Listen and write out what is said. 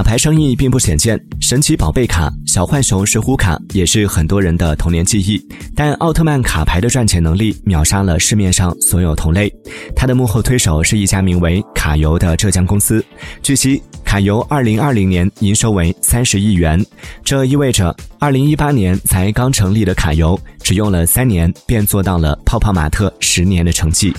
卡牌生意并不鲜见，神奇宝贝卡、小浣熊石虎卡也是很多人的童年记忆。但奥特曼卡牌的赚钱能力秒杀了市面上所有同类，它的幕后推手是一家名为卡游的浙江公司。据悉，卡游二零二零年营收为三十亿元，这意味着二零一八年才刚成立的卡游，只用了三年便做到了泡泡玛特十年的成绩。